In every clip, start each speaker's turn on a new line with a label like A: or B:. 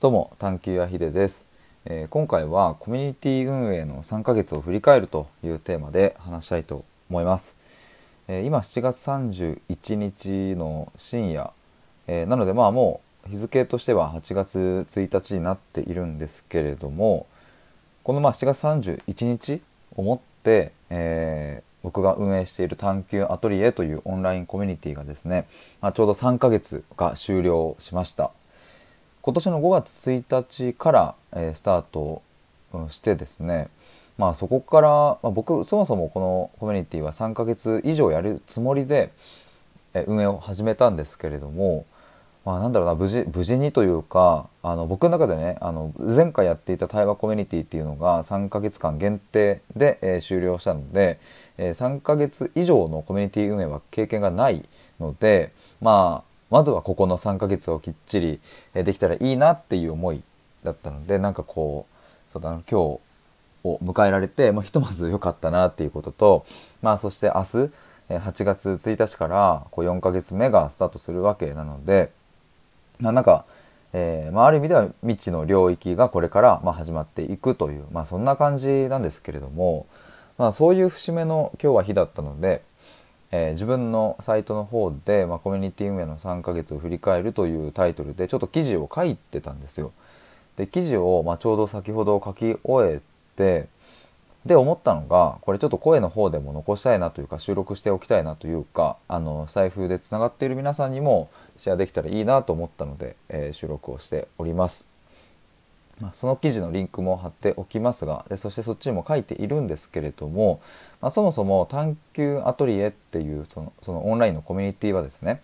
A: どうも探求やひでです、えー、今回はコミュニティ運営の3ヶ月を振り返るというテーマで話したいと思います、えー、今7月31日の深夜、えー、なのでまあもう日付としては8月1日になっているんですけれどもこのまあ7月31日をもって、え僕が運営している探求アトリエというオンラインコミュニティがですね、まあ、ちょうど3ヶ月が終了しました。今年の5月1日から、えー、スタートしてですね。まあそこから、まあ、僕そもそもこのコミュニティは3ヶ月以上やるつもりで、えー、運営を始めたんですけれどもまあなんだろうな無事無事にというかあの僕の中でねあの前回やっていた対話コミュニティっていうのが3ヶ月間限定で、えー、終了したので、えー、3ヶ月以上のコミュニティ運営は経験がないのでまあまずはここの3ヶ月をきっちりできたらいいなっていう思いだったのでなんかこうそうだな今日を迎えられて、まあ、ひとまず良かったなっていうことと、まあ、そして明日8月1日からこう4ヶ月目がスタートするわけなので、まあ、なんか、えーまあ、ある意味では未知の領域がこれからま始まっていくという、まあ、そんな感じなんですけれども、まあ、そういう節目の今日は日だったので、えー、自分のサイトの方で、まあ、コミュニティ運営の3ヶ月を振り返るというタイトルでちょっと記事を書いてたんですよ。で記事を、まあ、ちょうど先ほど書き終えてで思ったのがこれちょっと声の方でも残したいなというか収録しておきたいなというかあの財布でつながっている皆さんにもシェアできたらいいなと思ったので、えー、収録をしております。まあ、その記事のリンクも貼っておきますがでそしてそっちにも書いているんですけれども、まあ、そもそも探求アトリエっていうそのそのオンラインのコミュニティはですね、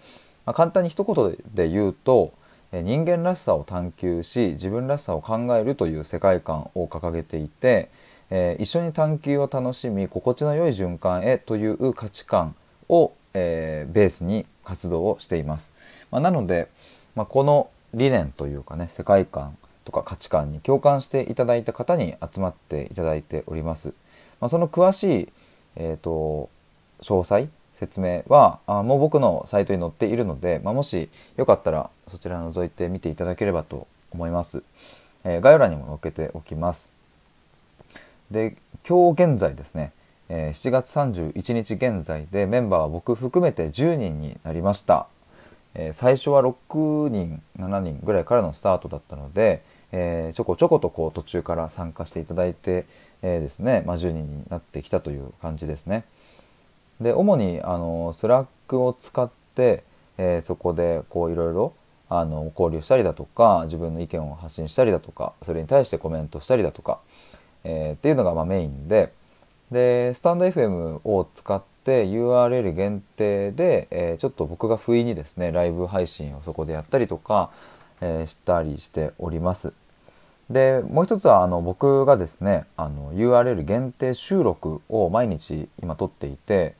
A: まあ、簡単に一言で言うと人間らしさを探求し自分らしさを考えるという世界観を掲げていて、えー、一緒に探求を楽しみ心地の良い循環へという価値観を、えー、ベースに活動をしています。まあ、なので、まあ、この理念というかね世界観とか価値観に共感していただいた方に集まっていただいております。まあ、その詳しい、えーと、詳細説明はあもう僕のサイトに載っているので、まあ、もしよかったらそちら覗いてみていただければと思います。えー、概要欄にも載っけておきます。で今日現在ですね、えー、7月31日現在でメンバーは僕含めて10人になりました。え、最初は6人7人ぐらいからのスタートだったので、えー、ちょこちょことこう途中から参加していただいて、えー、ですね、まあ、10人になってきたという感じですね。で主にあのスラックを使って、えー、そこでこういろいろあの交流したりだとか自分の意見を発信したりだとかそれに対してコメントしたりだとか、えー、っていうのがまあメインででスタンド FM を使って URL 限定で、えー、ちょっと僕が不意にですねライブ配信をそこでやったりとか、えー、したりしております。でもう一つはあの僕がですねあの URL 限定収録を毎日今撮っていて、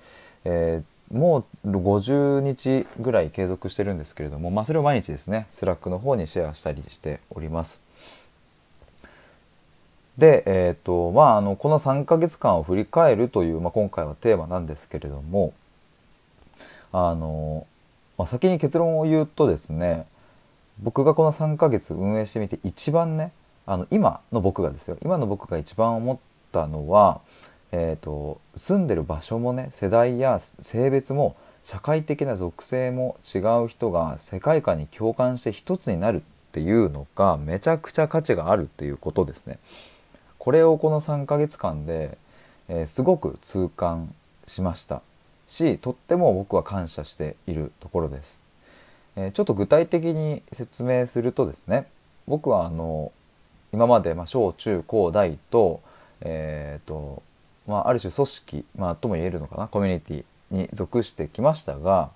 A: えー、もう50日ぐらい継続してるんですけれども、まあ、それを毎日ですねスラックの方にシェアしたりしております。で、えーとまあ、あのこの3ヶ月間を振り返るという、まあ、今回はテーマなんですけれどもあの、まあ、先に結論を言うとですね僕がこの3ヶ月運営してみて一番ねあの今の僕がですよ今の僕が一番思ったのは、えーと、住んでる場所もね世代や性別も社会的な属性も違う人が世界観に共感して一つになるっていうのがめちゃくちゃ価値があるっていうことですね。これをこの3ヶ月間で、えー、すごく痛感しましたしとっても僕は感謝しているところです。えー、ちょっと具体的に説明するとですね僕はあの今まで、ま、小中高大と,、えーとまあ、ある種組織、まあ、とも言えるのかなコミュニティに属してきましたが、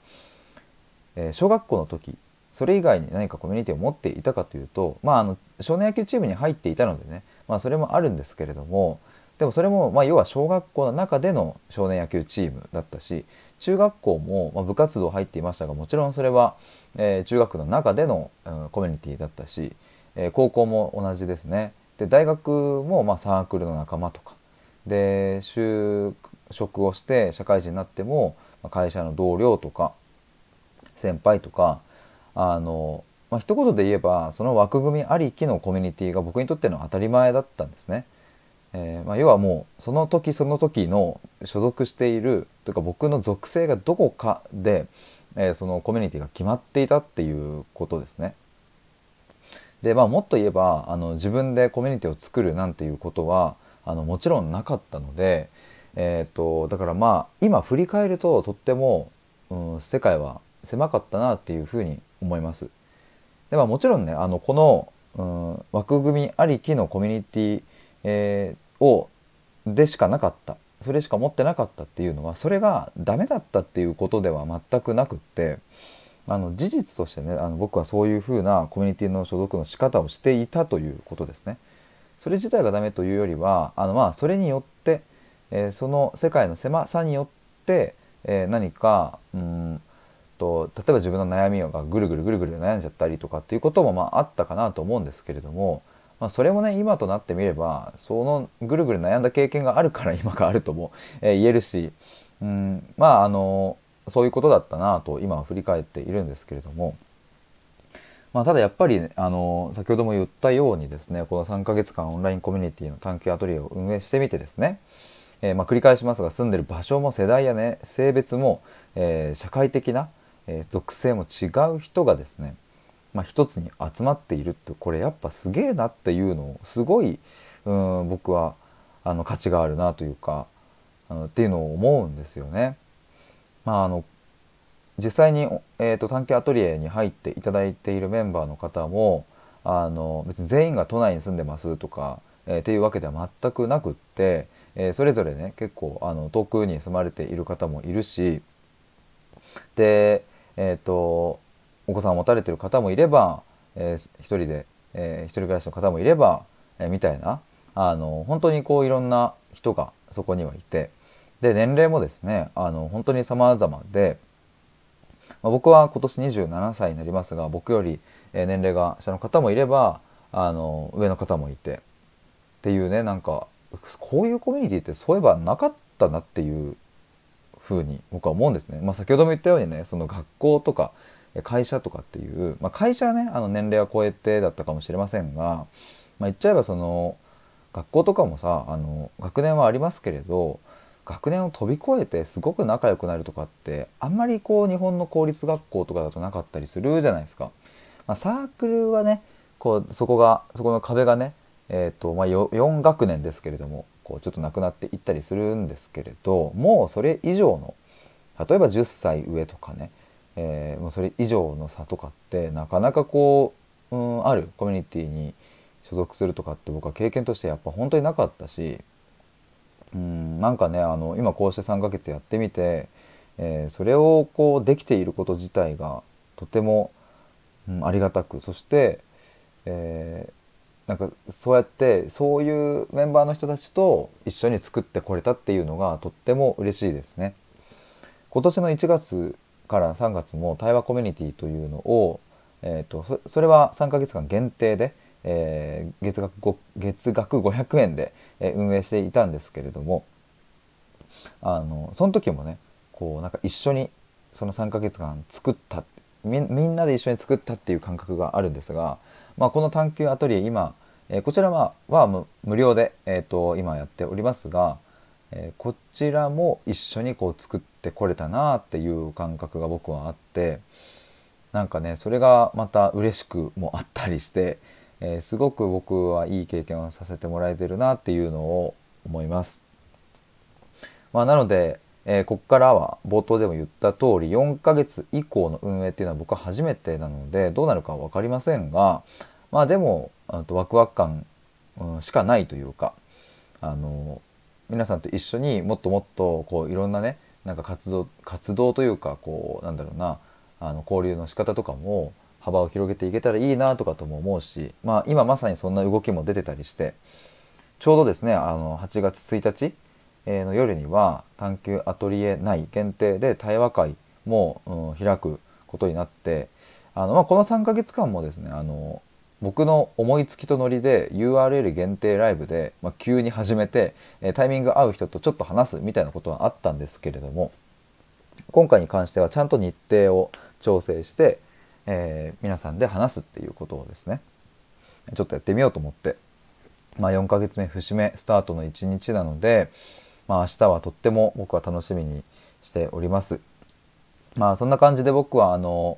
A: えー、小学校の時それ以外に何かコミュニティを持っていたかというと、まあ、あの少年野球チームに入っていたのでね、まあ、それもあるんですけれどもでもそれも、まあ、要は小学校の中での少年野球チームだったし中学校も、ま、部活動入っていましたがもちろんそれは、えー、中学の中での、うん、コミュニティだったしえ高校も同じですねで大学もまサークルの仲間とかで就職をして社会人になっても会社の同僚とか先輩とかあのまあ一言で言えばその枠組みありきのコミュニティが僕にとっての当たり前だったんですね。えー、まあ、要はもうその時その時の所属しているというか僕の属性がどこかで、えー、そのコミュニティが決まっていたっていうことですね。でまあもっと言えばあの自分でコミュニティを作るなんていうことはあのもちろんなかったので、えーと、だからまあ今振り返るととっても、うん、世界は狭かったなっていうふうに思います。でまあ、もちろんねあのこの、うん、枠組みありきのコミュニティ、えー、をでしかなかったそれしか持ってなかったっていうのはそれがダメだったっていうことでは全くなくってあの事実としてねあの僕はそういうふうなコミュニティの所属の仕方をしていたということですね。それ自体がダメというよりはあのまあそれによって、えー、その世界の狭さによって、えー、何かうんと例えば自分の悩みがぐるぐるぐるぐる悩んじゃったりとかっていうこともまああったかなと思うんですけれども、まあ、それもね今となってみればそのぐるぐる悩んだ経験があるから今があるとも、えー、言えるしうんまああのそういうことだったなと今は振り返っているんですけれども。まあ、ただやっぱり、ねあの先ほども言ったようにですねこの3ヶ月間オンラインコミュニティの探求アトリエを運営してみてですね、えー、まあ、繰り返しますが住んでる場所も世代やね性別も、えー、社会的な、え、属性も違う人がですね、まあ、一つに集まっているってこれやっぱすげえなっていうのをすごいうん僕はあの価値があるなというかあのっていうのを思うんですよね。まあ、あの実際に、えーと、探検アトリエに入っていただいているメンバーの方もあの別に全員が都内に住んでますとか、えー、っていうわけでは全くなくって、えー、それぞれね結構あの遠くに住まれている方もいるしで、えーと、お子さんを持たれてる方もいれば、えー、一人で、えー、一人暮らしの方もいれば、えー、みたいなあの本当にこういろんな人がそこにはいてで年齢もですねあの本当に様々で。まあ、僕は今年27歳になりますが僕より年齢が下の方もいればあの上の方もいてっていうねなんかこういうコミュニティってそういえばなかったなっていうふうに僕は思うんですね。まあ、先ほども言ったようにねその学校とか会社とかっていう、まあ、会社はねあの年齢は超えてだったかもしれませんが、まあ、言っちゃえばその学校とかもさあの学年はありますけれど学年を飛び越えてすごく仲良くなるとかってあんまりこう日本の公立学校とかだとなかったりするじゃないですか。まあ、サークルはねこうそこがそこの壁がね、えーとまあ、4学年ですけれどもこうちょっとなくなっていったりするんですけれどもうそれ以上の例えば10歳上とかね、えー、もうそれ以上の差とかってなかなかこう、うん、あるコミュニティに所属するとかって僕は経験としてやっぱ本当になかったしうんなんかねあの今こうして3ヶ月やってみて、えー、それをこうできていること自体がとても、うん、ありがたくそして、えー、なんかそうやってそういうメンバーの人たちと一緒に作ってこれたっていうのがとっても嬉しいですね。今年の1月から3月も対話コミュニティというのを、えーとそれは3ヶ月間限定でえー、月額月額500円で、え運営していたんですけれどもあのその時もねこうなんか一緒にその3ヶ月間作ったみんなで一緒に作ったっていう感覚があるんですが、まあ、この探求アトリエ今、えー、こちらはは無料で、えーと、今やっておりますが、えー、こちらも一緒にこう作ってこれたなっていう感覚が僕はあってなんかねそれがまた嬉しくもあったりしてえー、すごく僕はいい経験をさせてもらえてるなっていうのを思います。まあ、なので、えー、ここからは冒頭でも言った通り4ヶ月以降の運営っていうのは僕は初めてなのでどうなるかは分かりませんがまあでもとワクワク感、しかないというかあの皆さんと一緒にもっともっとこういろんなねなんか活動活動というかこうなんだろうなあの交流の仕方とかも幅を広げていけたらいいなとかとも思うし、まあ、今まさにそんな動きも出てたりしてちょうどですねあの8月1日の夜には探求アトリエ内限定で対話会も、うん、開くことになってあの、まあ、この3ヶ月間もですねあの僕の思いつきとノリで URL 限定ライブで、まあ、急に始めてタイミング合う人とちょっと話すみたいなことはあったんですけれども今回に関してはちゃんと日程を調整してえー、皆さんで話すっていうことをですねちょっとやってみようと思って、まあ、4ヶ月目節目スタートの1日なので、まあ、明日はとっても僕は楽しみにしております。まあそんな感じで僕はあの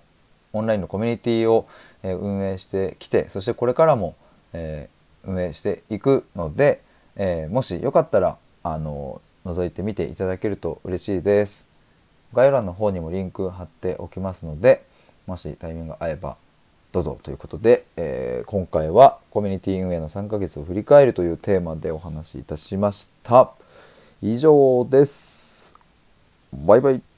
A: オンラインのコミュニティを運営してきてそしてこれからも、えー、運営していくので、えー、もしよかったらあの覗いてみていただけると嬉しいです。概要欄の方にもリンク貼っておきますのでもしタイミングが合えばどうぞということで、えー、今回はコミュニティ運営の3ヶ月を振り返るというテーマでお話しいたしました。以上です。バイバイ。